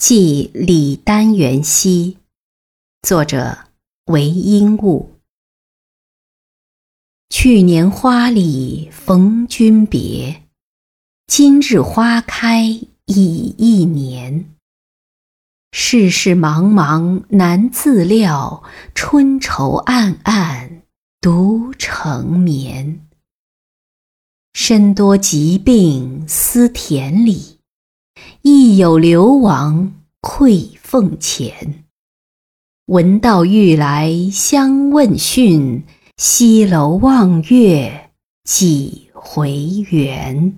寄李丹元兮，作者韦应物。去年花里逢君别，今日花开已一年。世事茫茫难自料，春愁暗暗独成眠。身多疾病思田里。亦有流亡愧俸钱，闻道欲来相问讯，西楼望月几回圆。